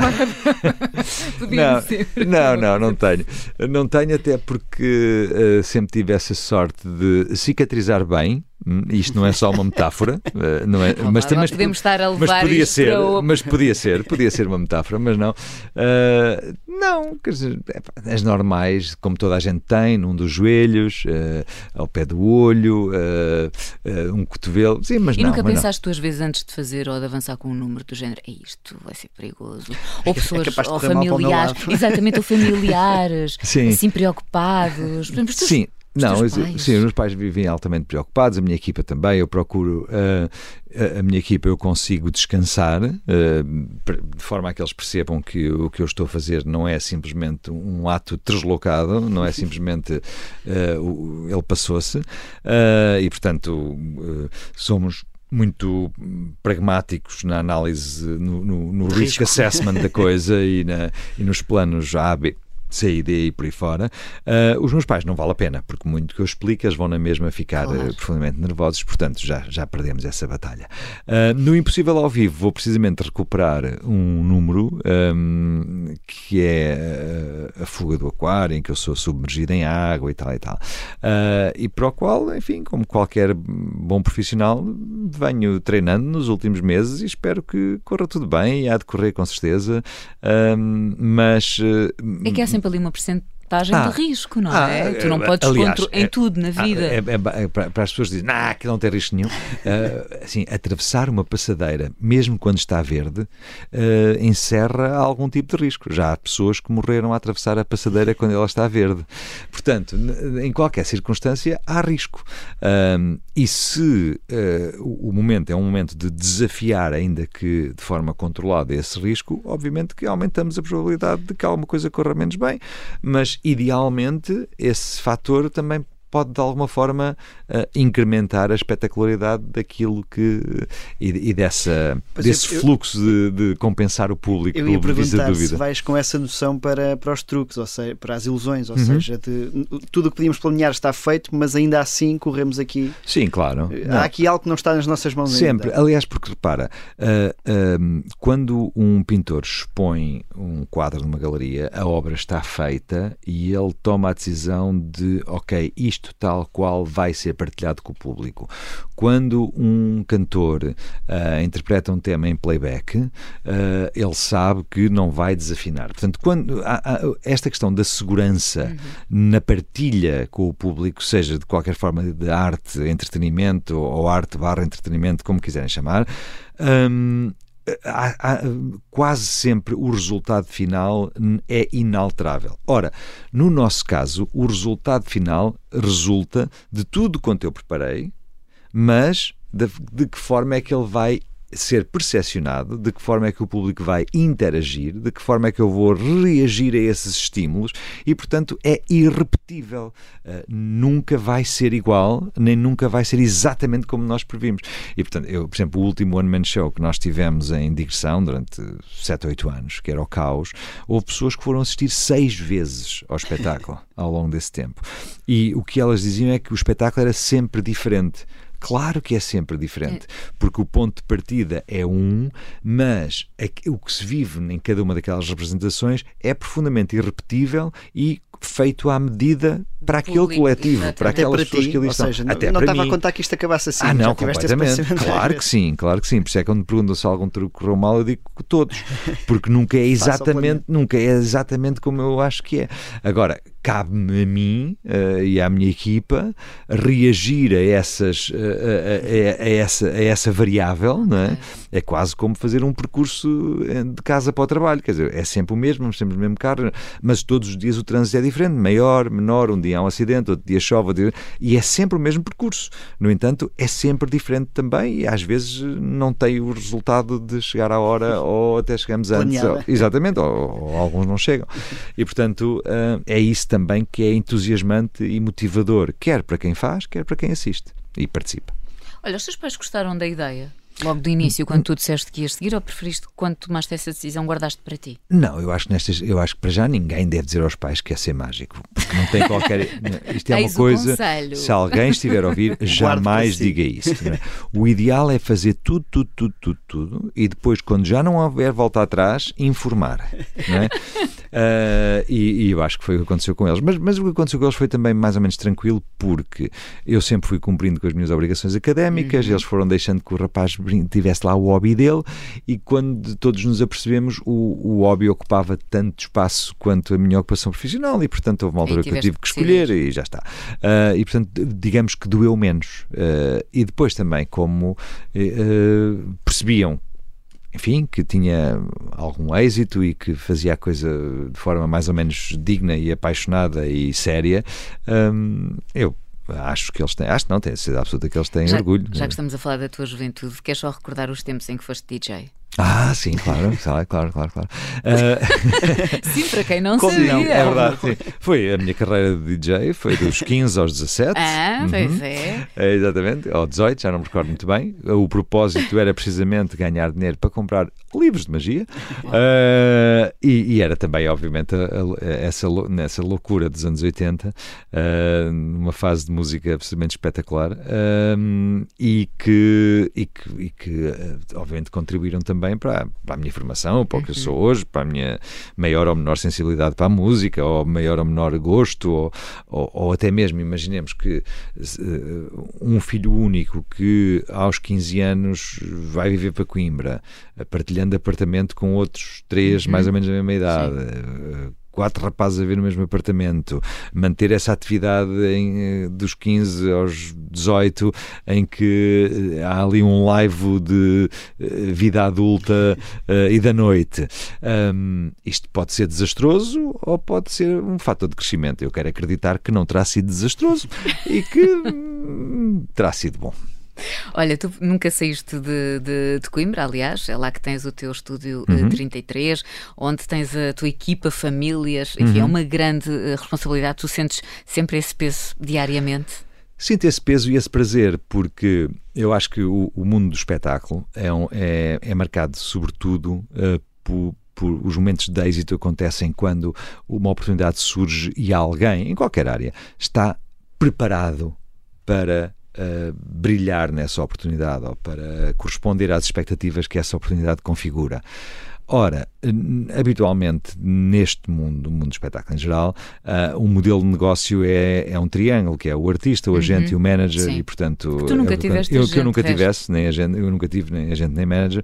Speaker 2: Não. não, não, não tenho. Não tenho, até porque uh, sempre tive essa sorte de cicatrizar bem. Hum, isto não é só uma metáfora, eh, não é,
Speaker 1: mas também podemos estar a levar
Speaker 2: mas podia ser,
Speaker 1: o...
Speaker 2: mas podia ser, podia ser uma metáfora, mas não. Uh, não, quer dizer, é, as normais, como toda a gente tem, num dos joelhos, uh, ao pé do olho, uh, um cotovelo, sim, mas
Speaker 1: e
Speaker 2: não.
Speaker 1: Nunca
Speaker 2: mas
Speaker 1: pensaste não. duas vezes antes de fazer ou de avançar com um número do género, é isto, vai ser perigoso, ou é pessoas,
Speaker 3: é
Speaker 1: ou familiares, exatamente, ou familiares,
Speaker 2: sim.
Speaker 1: assim preocupados,
Speaker 2: sim. Não, sim, os meus pais vivem altamente preocupados, a minha equipa também. Eu procuro, uh, a minha equipa, eu consigo descansar uh, de forma a que eles percebam que o que eu estou a fazer não é simplesmente um ato deslocado, não é simplesmente uh, ele passou-se. e, portanto, somos muito pragmáticos na análise, no, no, no risk assessment da coisa e, na, e nos planos A, B, CID e por aí fora, uh, os meus pais não vale a pena, porque muito que eu explico, eles vão na mesma ficar claro. uh, profundamente nervosos, portanto já, já perdemos essa batalha. Uh, no Impossível ao Vivo vou precisamente recuperar um número um, que é a fuga do aquário, em que eu sou submergido em água e tal e tal. e para o qual, enfim, como qualquer bom profissional, venho treinando nos últimos meses e espero que corra tudo bem e há de correr com certeza. mas.
Speaker 1: É que é sempre ali uma porcentagem ah, de risco, não ah, é? Tu não podes aliás, em é, tudo na vida. É,
Speaker 2: é, é, para as pessoas dizem, nah, que não tem risco nenhum. uh, assim, atravessar uma passadeira, mesmo quando está verde, uh, encerra algum tipo de risco. Já há pessoas que morreram a atravessar a passadeira quando ela está verde. Portanto, em qualquer circunstância, há risco. Uh, e se o momento é um momento de desafiar, ainda que de forma controlada, esse risco, obviamente que aumentamos a probabilidade de que alguma coisa corra menos bem, mas idealmente esse fator também pode de alguma forma uh, incrementar a espetacularidade daquilo que e, e dessa, desse eu, fluxo de, de, compensar o público
Speaker 3: eu ia perguntar se vais com essa noção para, para os truques, ou seja, para as ilusões, ou uhum. seja, de, tudo o que podíamos planear está feito, mas ainda assim corremos aqui.
Speaker 2: Sim, claro.
Speaker 3: Há não. aqui algo que não está nas nossas mãos
Speaker 2: Sempre.
Speaker 3: Ainda.
Speaker 2: Aliás, porque repara, uh, uh, quando um pintor expõe um quadro numa galeria, a obra está feita e ele toma a decisão de, ok, isto tal qual vai ser partilhado com o público. Quando um cantor uh, interpreta um tema em playback, uh, ele sabe que não vai desafinar. Portanto, quando há, há esta questão da segurança uhum. na partilha com o público, seja de qualquer forma de arte, entretenimento ou arte barra entretenimento, como quiserem chamar, um, Há, há, quase sempre o resultado final é inalterável. Ora, no nosso caso, o resultado final resulta de tudo quanto eu preparei, mas de, de que forma é que ele vai ser percepcionado, de que forma é que o público vai interagir, de que forma é que eu vou reagir a esses estímulos e, portanto, é irrepetível. Uh, nunca vai ser igual, nem nunca vai ser exatamente como nós previmos. E, portanto, eu, por exemplo, o último One Man Show que nós tivemos em digressão durante 7 ou 8 anos, que era o Caos, houve pessoas que foram assistir seis vezes ao espetáculo ao longo desse tempo. E o que elas diziam é que o espetáculo era sempre diferente Claro que é sempre diferente, é. porque o ponto de partida é um, mas o que se vive em cada uma daquelas representações é profundamente irrepetível e feito à medida para aquele Público, coletivo, exatamente. para aquelas pessoas ti, que ali estão.
Speaker 3: Seja, Até não estava mim. a contar que isto acabasse assim.
Speaker 2: Ah, não, completamente. Claro que sim, claro que sim. Por isso é que quando me perguntam se algum truque correu mal, eu digo todos. Porque nunca é exatamente, nunca é exatamente como eu acho que é. Agora, cabe-me a mim uh, e à minha equipa reagir a, essas, uh, a, a, a, essa, a essa variável, não é? É quase como fazer um percurso de casa para o trabalho, quer dizer, é sempre o mesmo, sempre o mesmo carro, mas todos os dias o trânsito é diferente, maior, menor, um dia há um acidente, outro dia chove, outro dia... e é sempre o mesmo percurso. No entanto, é sempre diferente também e às vezes não tem o resultado de chegar à hora ou até chegamos antes. Ou, exatamente, ou, ou, alguns não chegam. E portanto, uh, é isso também também que é entusiasmante e motivador, quer para quem faz, quer para quem assiste e participa.
Speaker 1: Olha, os teus pais gostaram da ideia? Logo do início, quando tu disseste que ias seguir, ou preferiste, quando tomaste essa decisão, guardaste para ti?
Speaker 2: Não, eu acho que nestas, eu acho que para já ninguém deve dizer aos pais que é ser mágico. Porque não tem qualquer. Isto é uma coisa. Se alguém estiver a ouvir, jamais diga isso. É? O ideal é fazer tudo, tudo, tudo, tudo, tudo, e depois, quando já não houver volta atrás, informar. Uh, e, e, eu acho que foi o que aconteceu com eles. Mas, mas o que aconteceu com eles foi também mais ou menos tranquilo, porque eu sempre fui cumprindo com as minhas obrigações académicas, uhum. eles foram deixando que o rapaz tivesse lá o hobby dele, e quando todos nos apercebemos, o, o hobby ocupava tanto espaço quanto a minha ocupação profissional, e portanto houve uma altura que eu tive que escolher e já está. Uh, e portanto, digamos que doeu menos. Uh, e depois também, como percebiam enfim, que tinha algum êxito e que fazia a coisa de forma mais ou menos digna e apaixonada e séria, hum, eu acho que eles têm, acho que não, tenho a certeza absoluta que eles têm
Speaker 1: já,
Speaker 2: orgulho.
Speaker 1: Já que estamos a falar da tua juventude, queres só recordar os tempos em que foste DJ?
Speaker 2: Ah, sim, claro, claro, claro, claro. Uh...
Speaker 1: sim, para quem não Como sabia. Não,
Speaker 2: é verdade, sim. Foi a minha carreira de DJ, foi dos 15 aos 17.
Speaker 1: Ah, uhum. pois é.
Speaker 2: é. Exatamente, ou 18, já não me recordo muito bem. O propósito era precisamente ganhar dinheiro para comprar livros de magia uh, e, e, era também, obviamente, a, a, essa, nessa loucura dos anos 80, uh, ah, numa fase de música absolutamente espetacular e que, e que, e que obviamente, contribuíram também também para, para a minha formação, para o que eu sou uhum. hoje, para a minha maior ou menor sensibilidade para a música, ou maior ou menor gosto, ou, ou, ou até mesmo, imaginemos que uh, um filho único que aos 15 anos vai viver para Coimbra, partilhando apartamento com outros três, uhum. mais ou menos da mesma idade. Sim quatro rapazes a ver no mesmo apartamento, manter essa atividade em, eh, dos 15 aos 18, em que eh, há ali um live de eh, vida adulta uh, e da noite. Um, isto pode ser desastroso ou pode ser um fator de crescimento. Eu quero acreditar que não terá sido desastroso e que hum, terá sido bom.
Speaker 1: Olha, tu nunca saíste de, de, de, Coimbra, aliás, é lá que tens o teu estúdio eh, uhum. 33, onde tens a tua equipa, famílias, enfim, é uhum. é uma grande eh, responsabilidade. Tu sentes sempre esse peso diariamente?
Speaker 2: Sinto esse peso e esse prazer, porque eu acho que o, o mundo do espetáculo é, um, é, é marcado, sobretudo, uh, por, por, os momentos de êxito acontecem quando uma oportunidade surge e alguém, em qualquer área, está preparado para uh, brilhar nessa oportunidade ou para corresponder às expectativas que essa oportunidade configura. Ora, habitualmente neste mundo, no mundo do espetáculo em geral, uh, o modelo de negócio é, é um triângulo, que é o artista, o uhum. agente e o manager,
Speaker 1: Sim.
Speaker 2: e portanto.
Speaker 1: tu nunca tiveste
Speaker 2: eu, que eu nunca tivesse, nem agente, eu nunca tive nem agente nem manager,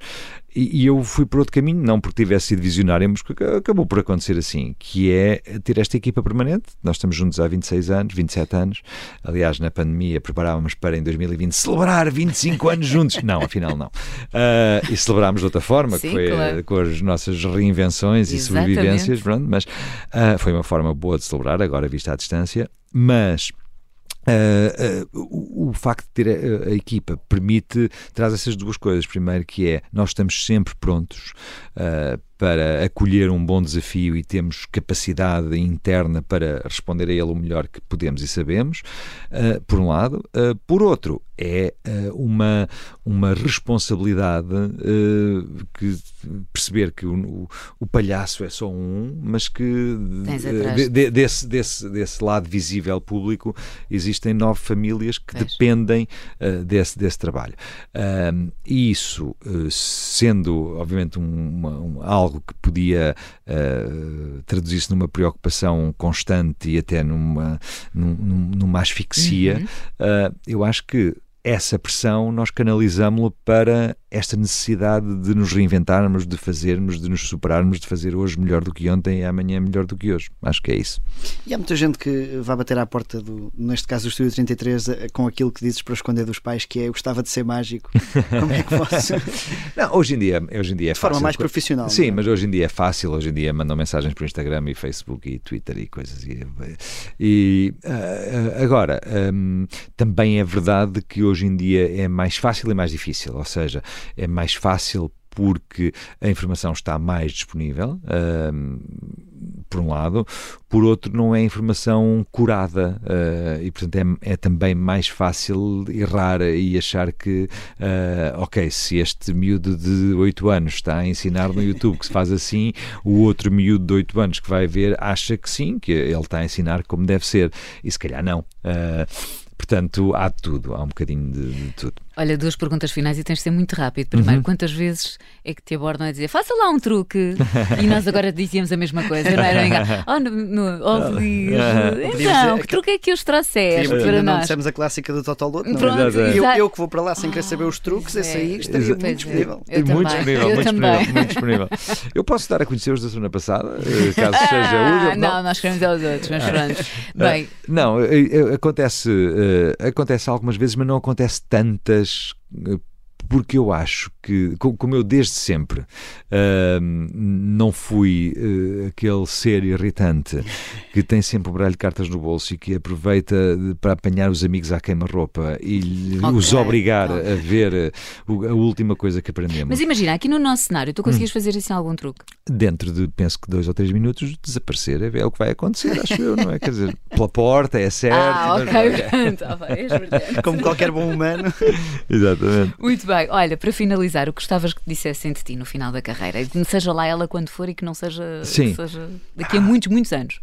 Speaker 2: e, e, eu fui por outro caminho, não porque tivesse sido visionário, mas acabou por acontecer assim, que é ter esta equipa permanente. Nós estamos juntos há 26 anos, 27 anos. Aliás, na pandemia preparávamos para em 2020 celebrar 25 anos juntos. Não, afinal não. Uh, e celebrámos de outra forma,
Speaker 1: Sim,
Speaker 2: que foi
Speaker 1: claro.
Speaker 2: com as nossas reinvenções
Speaker 1: Exatamente.
Speaker 2: e sobrevivências, pronto, mas uh, foi uma forma boa de celebrar, agora vista à distância. Mas Uh, uh, o, o, facto de ter a, a, equipa permite, traz essas duas coisas. Primeiro, que é nós estamos sempre prontos uh, para acolher um bom desafio e temos capacidade interna para responder a ele o melhor que podemos e sabemos, uh, por um lado. Uh, por outro, é uh, uma, uma responsabilidade que perceber que o, o, palhaço é só um, mas que
Speaker 1: de,
Speaker 2: de, desse, desse, desse lado visível público existem nove famílias que dependem desse, desse trabalho. E isso, sendo obviamente um, um, algo algo que podia uh, traduzir-se numa preocupação constante e até numa, num, numa asfixia, uhum. uh, eu acho que essa pressão nós canalizamos-la para esta necessidade de nos reinventarmos, de fazermos, de nos superarmos, de fazer hoje melhor do que ontem e amanhã melhor do que hoje. Acho que é isso.
Speaker 3: E há muita gente que vai bater à porta, do, neste caso do Estúdio 33, eh, com aquilo que dizes para esconder dos pais, que é eu gostava de ser mágico. Como é que posso?
Speaker 2: Não, hoje em dia, hoje em dia é
Speaker 3: de forma
Speaker 2: fácil.
Speaker 3: mais profissional.
Speaker 2: Sim,
Speaker 3: é?
Speaker 2: mas hoje em dia é fácil. Hoje em dia mandam mensagens por Instagram e Facebook e Twitter e coisas. E, e uh, agora, um, também é verdade que hoje em dia é mais fácil e mais difícil. Ou seja, é mais fácil porque a informação está mais disponível, por um lado, por outro, não é informação curada uh, e, portanto, é, é, também mais fácil errar e achar que, uh, ok, se este miúdo de 8 anos está a ensinar no YouTube que se faz assim, o outro miúdo de 8 anos que vai ver acha que sim, que ele está a ensinar como deve ser, e se calhar não. Uh, Portanto, há de tudo, há um bocadinho de, de tudo.
Speaker 1: Olha, duas perguntas finais e tens de ser muito rápido. Primeiro, uhum. quantas vezes é que te abordam a dizer faça lá um truque? e nós agora dizíamos a mesma coisa, não era? Oh, no, no, oh, então, que truque é que os trouxeste para
Speaker 3: não
Speaker 1: nós?
Speaker 3: dissemos a clássica do Totoloto, não
Speaker 1: Pronto,
Speaker 3: é? Eu, eu, que vou para lá sem querer saber os truques, esse aí estaria muito disponível.
Speaker 1: Eu
Speaker 2: muito disponível,
Speaker 1: eu
Speaker 2: muito disponível, muito disponível. Eu posso dar a conhecer os da semana passada, eh, caso
Speaker 1: ah,
Speaker 2: seja
Speaker 1: útil. Não, nós queremos aos outros, mas pronto. Bem.
Speaker 2: Não, eh, acontece, eh, acontece algumas vezes, mas não acontece tantas mais eh, porque eu acho que, como eu desde sempre uh, não fui uh, aquele ser irritante que tem sempre o baralho de cartas no bolso e que aproveita para apanhar os amigos à queima-roupa e okay. os obrigar okay. a ver a última coisa que aprendemos.
Speaker 1: Mas imagina, aqui no nosso cenário, tu conseguias hum. fazer assim algum truque?
Speaker 2: Dentro de, penso que dois ou três minutos, desaparecer é, é o que vai acontecer, acho eu, não é? Quer dizer, pela porta, é certo.
Speaker 1: Ah, ok, pronto.
Speaker 3: Como qualquer bom humano.
Speaker 2: Exatamente.
Speaker 1: Muito bem. Olha, para finalizar, o que gostavas que dissessem de ti no final da carreira? Seja lá ela quando for e que não seja,
Speaker 2: Sim.
Speaker 1: seja daqui a muitos, muitos anos.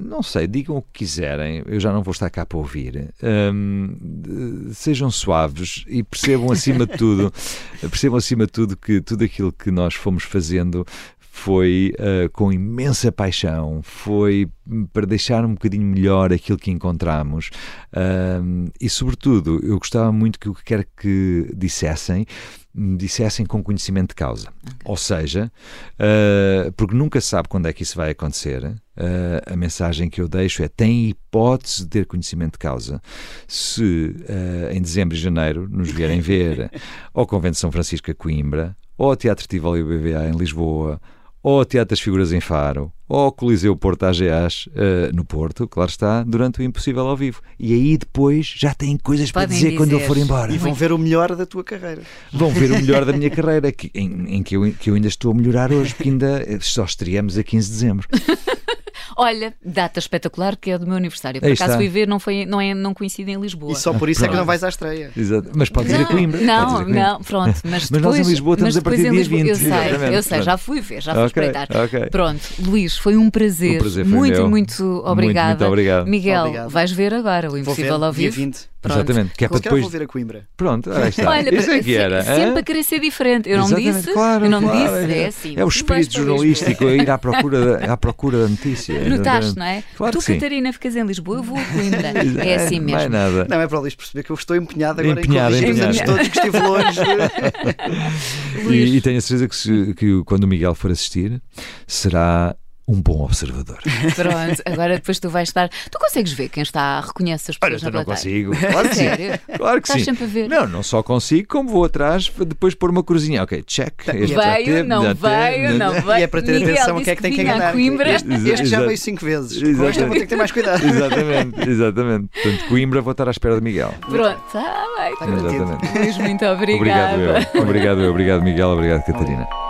Speaker 2: não sei, digam o que quiserem, eu já não vou estar cá para ouvir. sejam suaves e percebam acima de tudo, percebam acima de tudo que tudo aquilo que nós fomos fazendo foi uh, com imensa paixão, foi para deixar um bocadinho melhor aquilo que encontramos uh, e, sobretudo, eu gostava muito que o que quer que dissessem dissessem com conhecimento de causa. Okay. Ou seja, uh, porque nunca sabe quando é que isso vai acontecer, uh, a mensagem que eu deixo é: tem hipótese de ter conhecimento de causa. Se uh, em dezembro e janeiro nos vierem ver ao Convento de São Francisco a Coimbra, ou ao Teatro Tivoli BBA em Lisboa, ou ao Teatro das Figuras em Faro, ou ao Coliseu Porto AGAs uh, no Porto, claro está, durante o Impossível ao vivo. E aí depois já têm coisas
Speaker 1: Podem
Speaker 2: para dizer,
Speaker 1: dizer.
Speaker 2: quando eu for embora.
Speaker 3: E vão ver o melhor da tua carreira.
Speaker 2: Vão ver o melhor da minha carreira, que- em, em que, eu, que eu ainda estou a melhorar hoje, porque ainda eh, só estreamos a 15 de dezembro.
Speaker 1: Olha, data espetacular que é do meu aniversário. Por
Speaker 2: Aí
Speaker 1: acaso
Speaker 2: está.
Speaker 1: fui ver, não, foi, não, é, não coincide em Lisboa.
Speaker 3: E só por isso é que não vais à estreia.
Speaker 2: Exato. Mas podes ir a Coimbra.
Speaker 1: Não,
Speaker 2: Coimbra.
Speaker 1: não, pronto. Mas,
Speaker 2: Mas nós em
Speaker 1: depois-
Speaker 2: Lisboa estamos
Speaker 1: mas
Speaker 2: a partir
Speaker 1: depois
Speaker 2: do
Speaker 1: em
Speaker 2: dia
Speaker 1: Lisboa-
Speaker 2: 20,
Speaker 1: Eu sei,
Speaker 2: exatamente,
Speaker 1: eu sei, já fui ver, já fui
Speaker 2: Ok,
Speaker 1: espreitar.
Speaker 2: ok.
Speaker 1: Pronto, Luís, foi um prazer.
Speaker 2: O prazer foi
Speaker 1: muito,
Speaker 2: meu.
Speaker 1: muito obrigada.
Speaker 2: muito obrigado.
Speaker 1: Miguel,
Speaker 3: Obrigado.
Speaker 1: vais ver agora o Impossível ao
Speaker 3: dia
Speaker 1: vivo.
Speaker 3: 20.
Speaker 1: Pronto.
Speaker 2: Exatamente. Que é para depois.
Speaker 3: vou ver a Coimbra.
Speaker 2: Pronto, aí está.
Speaker 1: Olha,
Speaker 2: Isso é que
Speaker 1: se-
Speaker 2: era.
Speaker 1: sempre a querer ser diferente. Eu não
Speaker 2: Exatamente,
Speaker 1: disse,
Speaker 2: claro,
Speaker 1: eu não
Speaker 2: claro,
Speaker 1: disse,
Speaker 2: é,
Speaker 1: é assim.
Speaker 2: É o espírito jornalístico a ir à procura da, à procura da notícia.
Speaker 1: Notaste, não é?
Speaker 2: Claro
Speaker 1: tu,
Speaker 2: que sim.
Speaker 1: Catarina, ficas em Lisboa, eu vou a Coimbra. é assim
Speaker 2: Não é
Speaker 1: mesmo.
Speaker 2: nada.
Speaker 3: Não é para o Luís perceber que eu estou empenhado agora
Speaker 2: Empenhado,
Speaker 3: em
Speaker 2: empenhado.
Speaker 3: todos que estive longe.
Speaker 2: E, e tenho a certeza que, se- que quando o Miguel for assistir, será um bom observador.
Speaker 1: Pronto, agora depois tu vais estar. Tu consegues ver quem está, reconhece as
Speaker 2: Olha,
Speaker 1: pessoas
Speaker 2: eu
Speaker 1: na
Speaker 2: não consigo. Claro que sim.
Speaker 1: Sério?
Speaker 2: Claro que
Speaker 1: Estás
Speaker 2: sim.
Speaker 1: sempre a ver.
Speaker 2: Não, não só consigo, como vou atrás para depois pôr uma cruzinha. Ok, check. Este já
Speaker 1: Veio,
Speaker 2: teve,
Speaker 1: não
Speaker 2: já
Speaker 1: veio,
Speaker 2: teve,
Speaker 1: não
Speaker 2: já-
Speaker 1: veio.
Speaker 3: E é para ter
Speaker 1: Miguel
Speaker 3: atenção a
Speaker 1: disse
Speaker 3: quem é que tem que
Speaker 1: vinha a
Speaker 3: enganar.
Speaker 1: Coimbra.
Speaker 3: Este, este já
Speaker 2: Exato.
Speaker 3: veio cinco vezes. Com este eu vou ter que ter mais cuidado.
Speaker 2: Exatamente, exatamente. Portanto, Coimbra vou estar à espera de Miguel.
Speaker 1: Pronto, está bem.
Speaker 2: Exatamente.
Speaker 1: Luís, muito
Speaker 2: Obrigado,
Speaker 1: obrigada.
Speaker 2: eu. Obrigado, eu. Obrigado, Miguel. Obrigado, Catarina.